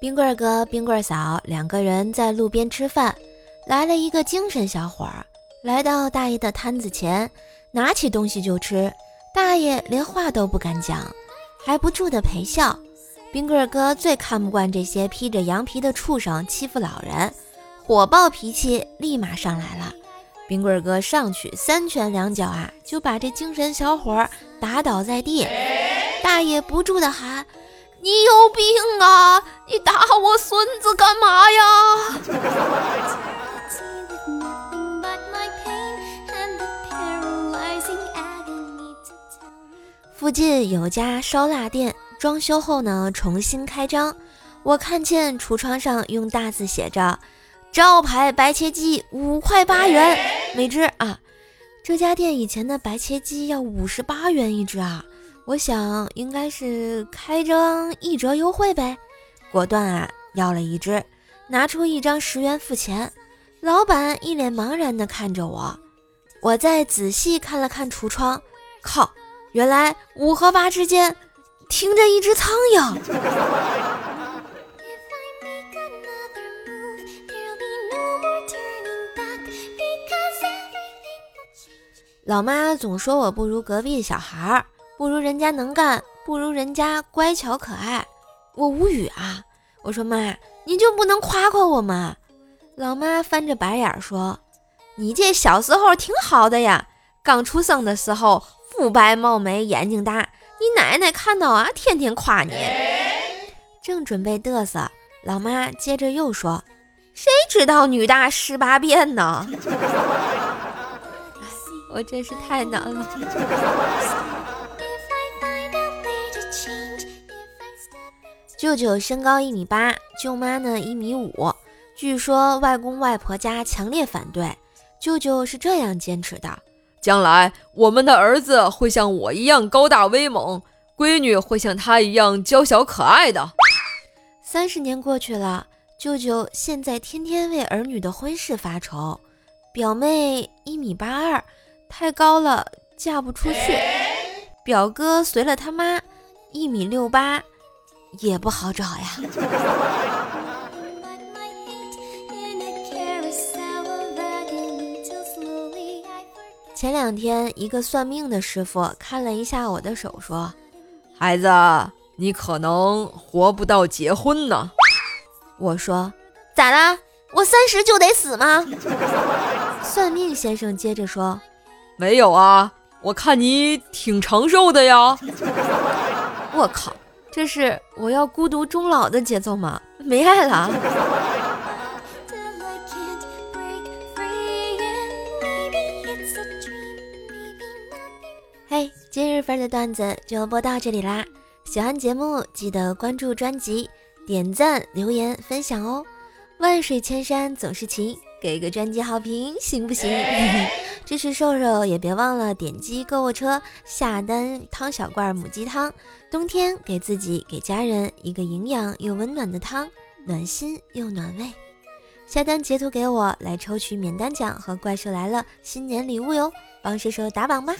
冰棍哥、冰棍嫂两个人在路边吃饭，来了一个精神小伙儿，来到大爷的摊子前，拿起东西就吃。大爷连话都不敢讲，还不住的陪笑。冰棍哥最看不惯这些披着羊皮的畜生欺负老人，火爆脾气立马上来了。冰棍哥上去三拳两脚啊，就把这精神小伙打倒在地。大爷不住的喊。你有病啊！你打我孙子干嘛呀？附近有家烧腊店，装修后呢重新开张。我看见橱窗上用大字写着“招牌白切鸡五块八元每只啊”。这家店以前的白切鸡要五十八元一只啊。我想应该是开张一折优惠呗，果断啊要了一只，拿出一张十元付钱。老板一脸茫然地看着我，我再仔细看了看橱窗，靠，原来五和八之间停着一只苍蝇。老妈总说我不如隔壁小孩儿。不如人家能干，不如人家乖巧可爱，我无语啊！我说妈，你就不能夸夸我吗？老妈翻着白眼说：“你这小时候挺好的呀，刚出生的时候肤白貌美，眼睛大，你奶奶看到啊，天天夸你。”正准备嘚瑟，老妈接着又说：“谁知道女大十八变呢？”我真是太难了。舅舅身高一米八，舅妈呢一米五。据说外公外婆家强烈反对，舅舅是这样坚持的：将来我们的儿子会像我一样高大威猛，闺女会像他一样娇小可爱的。三十年过去了，舅舅现在天天为儿女的婚事发愁。表妹一米八二，太高了，嫁不出去。表哥随了他妈，一米六八。也不好找呀。前两天，一个算命的师傅看了一下我的手，说：“孩子，你可能活不到结婚呢。”我说：“咋了？我三十就得死吗？”算命先生接着说：“没有啊，我看你挺长寿的呀。”我靠！这是我要孤独终老的节奏吗？没爱了。嘿，今日份的段子就播到这里啦！喜欢节目记得关注专辑、点赞、留言、分享哦！万水千山总是情，给个专辑好评行不行？支持瘦瘦也别忘了点击购物车下单汤小罐母鸡汤，冬天给自己给家人一个营养又温暖的汤，暖心又暖胃。下单截图给我来抽取免单奖和怪兽来了新年礼物哟，帮瘦瘦打榜吧！